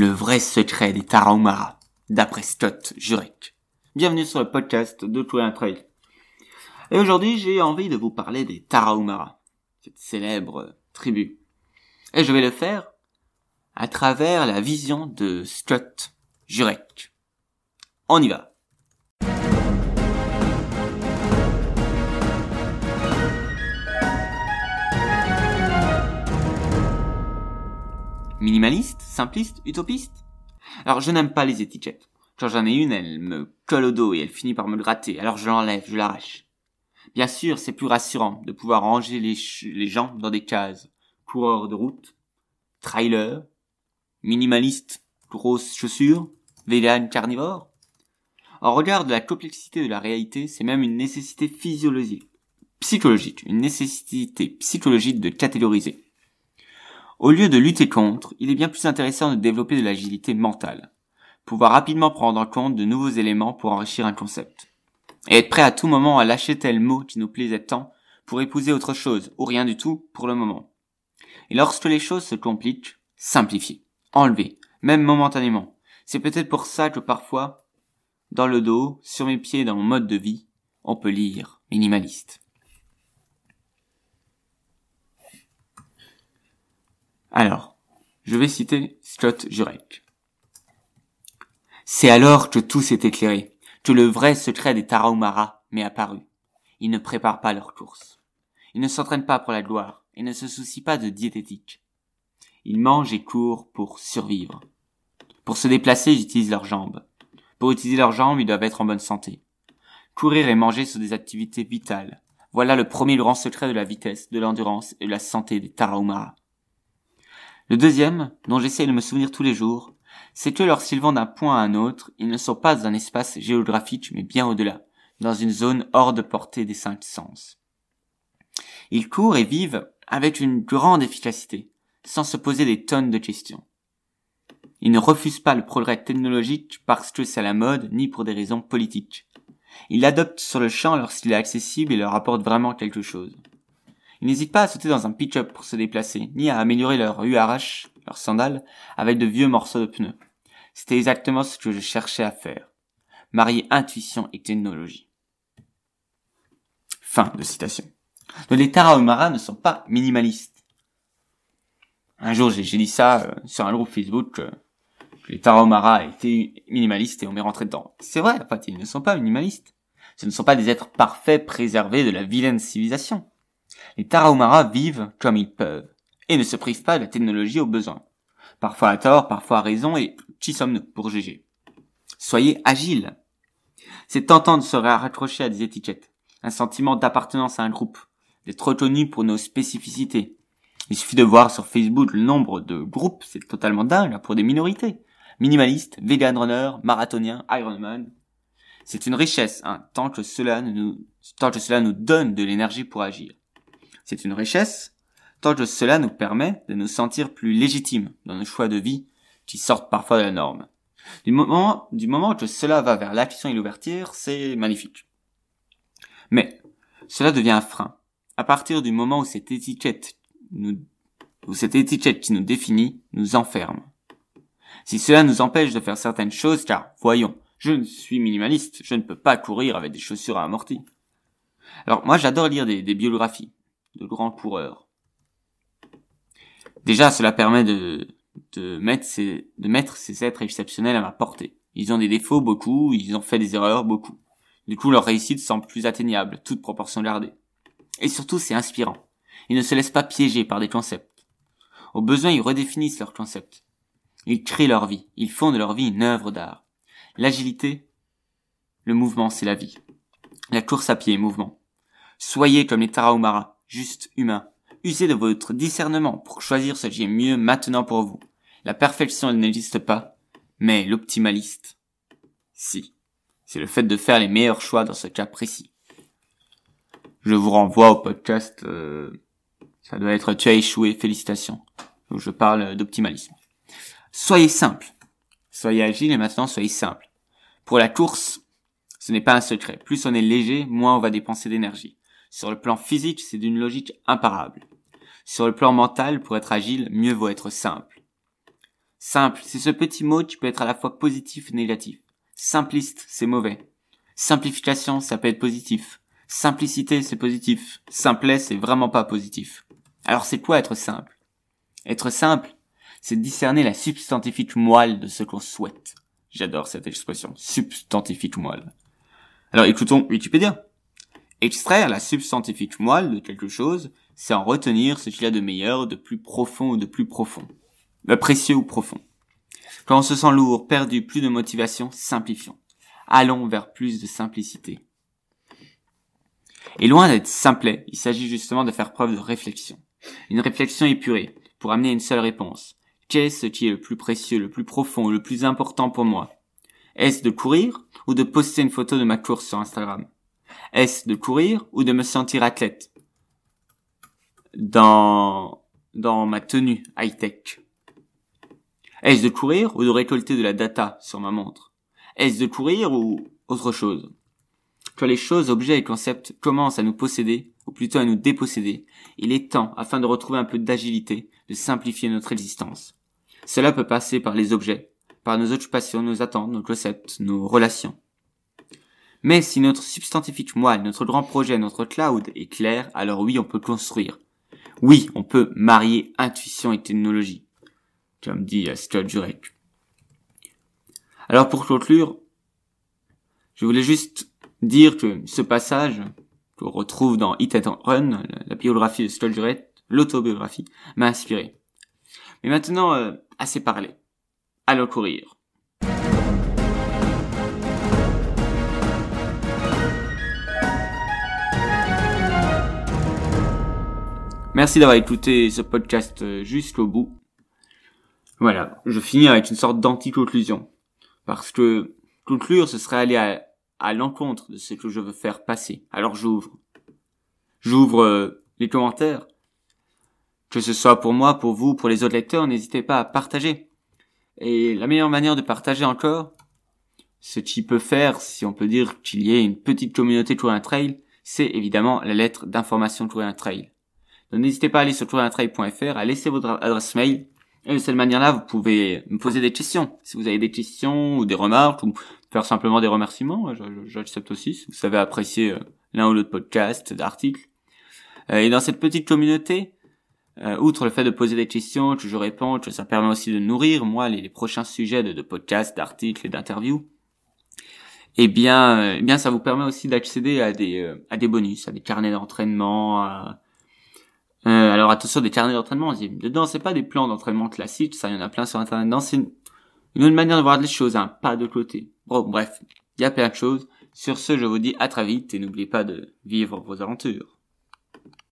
Le vrai secret des Tarahumara, d'après Scott Jurek. Bienvenue sur le podcast de Tout un Trail. Et aujourd'hui, j'ai envie de vous parler des Tarahumara, cette célèbre tribu. Et je vais le faire à travers la vision de Scott Jurek. On y va. Minimaliste, simpliste, utopiste? Alors je n'aime pas les étiquettes. Quand j'en ai une, elle me colle au dos et elle finit par me gratter, alors je l'enlève, je l'arrache. Bien sûr, c'est plus rassurant de pouvoir ranger les, gens dans des cases. Coureur de route, trailer, minimaliste, grosses chaussures, vegan carnivore. En regard de la complexité de la réalité, c'est même une nécessité physiologique, psychologique, une nécessité psychologique de catégoriser. Au lieu de lutter contre, il est bien plus intéressant de développer de l'agilité mentale. Pouvoir rapidement prendre en compte de nouveaux éléments pour enrichir un concept. Et être prêt à tout moment à lâcher tel mot qui nous plaisait tant pour épouser autre chose, ou rien du tout pour le moment. Et lorsque les choses se compliquent, simplifier, enlever, même momentanément. C'est peut-être pour ça que parfois, dans le dos, sur mes pieds, dans mon mode de vie, on peut lire minimaliste. Alors, je vais citer Scott Jurek. C'est alors que tout s'est éclairé, que le vrai secret des Tarahumara m'est apparu. Ils ne préparent pas leur course. Ils ne s'entraînent pas pour la gloire et ne se soucient pas de diététique. Ils mangent et courent pour survivre. Pour se déplacer, ils utilisent leurs jambes. Pour utiliser leurs jambes, ils doivent être en bonne santé. Courir et manger sont des activités vitales. Voilà le premier grand secret de la vitesse, de l'endurance et de la santé des Tarahumara. Le deuxième, dont j'essaie de me souvenir tous les jours, c'est que lorsqu'ils vont d'un point à un autre, ils ne sont pas dans un espace géographique, mais bien au-delà, dans une zone hors de portée des cinq sens. Ils courent et vivent avec une grande efficacité, sans se poser des tonnes de questions. Ils ne refusent pas le progrès technologique parce que c'est la mode, ni pour des raisons politiques. Ils l'adoptent sur le champ lorsqu'il est accessible et leur apporte vraiment quelque chose. Ils n'hésitent pas à sauter dans un pitch-up pour se déplacer, ni à améliorer leur URH, leurs sandales, avec de vieux morceaux de pneus. C'était exactement ce que je cherchais à faire. Marier intuition et technologie. Fin de citation. les Tarahumara ne sont pas minimalistes. Un jour, j'ai dit ça euh, sur un groupe Facebook, euh, que les Tarahumara étaient minimalistes et on m'est rentré dedans. C'est vrai, en fait, ils ne sont pas minimalistes. Ce ne sont pas des êtres parfaits préservés de la vilaine civilisation. Les Tarahumara vivent comme ils peuvent et ne se privent pas de la technologie au besoin. Parfois à tort, parfois à raison et qui sommes-nous pour juger? Soyez agiles. C'est tentant de se raccrocher à des étiquettes, un sentiment d'appartenance à un groupe, d'être reconnu pour nos spécificités. Il suffit de voir sur Facebook le nombre de groupes, c'est totalement dingue pour des minorités. Minimalistes, vegan runner, marathonien, Ironman. C'est une richesse, hein, tant que cela nous donne de l'énergie pour agir. C'est une richesse, tant que cela nous permet de nous sentir plus légitimes dans nos choix de vie qui sortent parfois de la norme. Du moment, du moment que cela va vers l'action et l'ouverture, c'est magnifique. Mais, cela devient un frein. À partir du moment où cette étiquette nous, où cette étiquette qui nous définit nous enferme. Si cela nous empêche de faire certaines choses, car, voyons, je suis minimaliste, je ne peux pas courir avec des chaussures à amorti. Alors, moi, j'adore lire des biographies de grands coureurs. Déjà, cela permet de, mettre ces êtres exceptionnels à ma portée. Ils ont des défauts, beaucoup, ils ont fait des erreurs, beaucoup. Du coup, leur réussite semble plus atteignable, toute proportion gardée. Et surtout, c'est inspirant. Ils ne se laissent pas piéger par des concepts. Au besoin, ils redéfinissent leurs concepts. Ils créent leur vie. Ils font de leur vie une œuvre d'art. L'agilité, le mouvement, c'est la vie. La course à pied, mouvement. Soyez comme les Tarahumara juste humain. Usez de votre discernement pour choisir ce qui est mieux maintenant pour vous. La perfection n'existe pas, mais l'optimaliste, si. C'est le fait de faire les meilleurs choix dans ce cas précis. Je vous renvoie au podcast, euh, ça doit être tu as échoué, félicitations. Je parle d'optimalisme. Soyez simple. Soyez agile et maintenant soyez simple. Pour la course, ce n'est pas un secret. Plus on est léger, moins on va dépenser d'énergie. Sur le plan physique, c'est d'une logique imparable. Sur le plan mental, pour être agile, mieux vaut être simple. Simple, c'est ce petit mot qui peut être à la fois positif et négatif. Simpliste, c'est mauvais. Simplification, ça peut être positif. Simplicité, c'est positif. Simplet, c'est vraiment pas positif. Alors c'est quoi être simple? Être simple, c'est discerner la substantifique moelle de ce qu'on souhaite. J'adore cette expression, substantifique moelle. Alors écoutons Wikipédia. Extraire la substantifique moelle de quelque chose, c'est en retenir ce qu'il y a de meilleur, de plus profond ou de plus profond. De précieux ou profond. Quand on se sent lourd, perdu, plus de motivation, simplifions. Allons vers plus de simplicité. Et loin d'être simplet, il s'agit justement de faire preuve de réflexion. Une réflexion épurée, pour amener une seule réponse. Qu'est-ce qui est le plus précieux, le plus profond, le plus important pour moi? Est-ce de courir ou de poster une photo de ma course sur Instagram? Est-ce de courir ou de me sentir athlète? Dans dans ma tenue high-tech Est-ce de courir ou de récolter de la data sur ma montre? Est-ce de courir ou autre chose? Quand les choses, objets et concepts commencent à nous posséder, ou plutôt à nous déposséder, il est temps, afin de retrouver un peu d'agilité, de simplifier notre existence. Cela peut passer par les objets, par nos occupations, nos attentes, nos concepts, nos relations. Mais si notre substantifique moelle, notre grand projet, notre cloud est clair, alors oui, on peut construire. Oui, on peut marier intuition et technologie. Comme dit Scott Jurek. Alors pour conclure, je voulais juste dire que ce passage qu'on retrouve dans Hit and Run, la biographie de Jurek, l'autobiographie, m'a inspiré. Mais maintenant, euh, assez parlé. Allons courir. Merci d'avoir écouté ce podcast euh, jusqu'au bout. Voilà, je finis avec une sorte d'anti-conclusion. Parce que conclure, ce serait aller à, l'encontre de ce que je veux faire passer. Alors j'ouvre. J'ouvre euh, les commentaires. Que ce soit pour moi, pour vous, pour les autres lecteurs, n'hésitez pas à partager. Et la meilleure manière de partager encore, ce qui peut faire, si on peut dire qu'il y ait une petite communauté un trail, c'est évidemment la lettre d'information un trail. Donc n'hésitez pas à aller sur tourintrail.fr, à laisser votre adresse mail. Et de cette manière-là, vous pouvez me poser des questions. Si vous avez des questions ou des remarques, ou faire simplement des remerciements, j'accepte aussi. Si vous savez apprécier euh, l'un ou l'autre podcast, d'articles. Euh, et dans cette petite communauté, euh, outre le fait de poser des questions, que je réponds, ça permet aussi de nourrir, moi, les, prochains sujets de, de podcasts, d'articles et d'interviews, eh bien, eh bien, ça vous permet aussi d'accéder à des, à des bonus, à des carnets d'entraînement, à, euh, alors attention des carnets d'entraînement, dedans c'est pas des plans d'entraînement classiques, ça il y en a plein sur internet. Non, c'est une, autre manière de voir les choses, hein, pas de côté. Bon, bref, il y a plein de choses. Sur ce, je vous dis à très vite et n'oubliez pas de vivre vos aventures.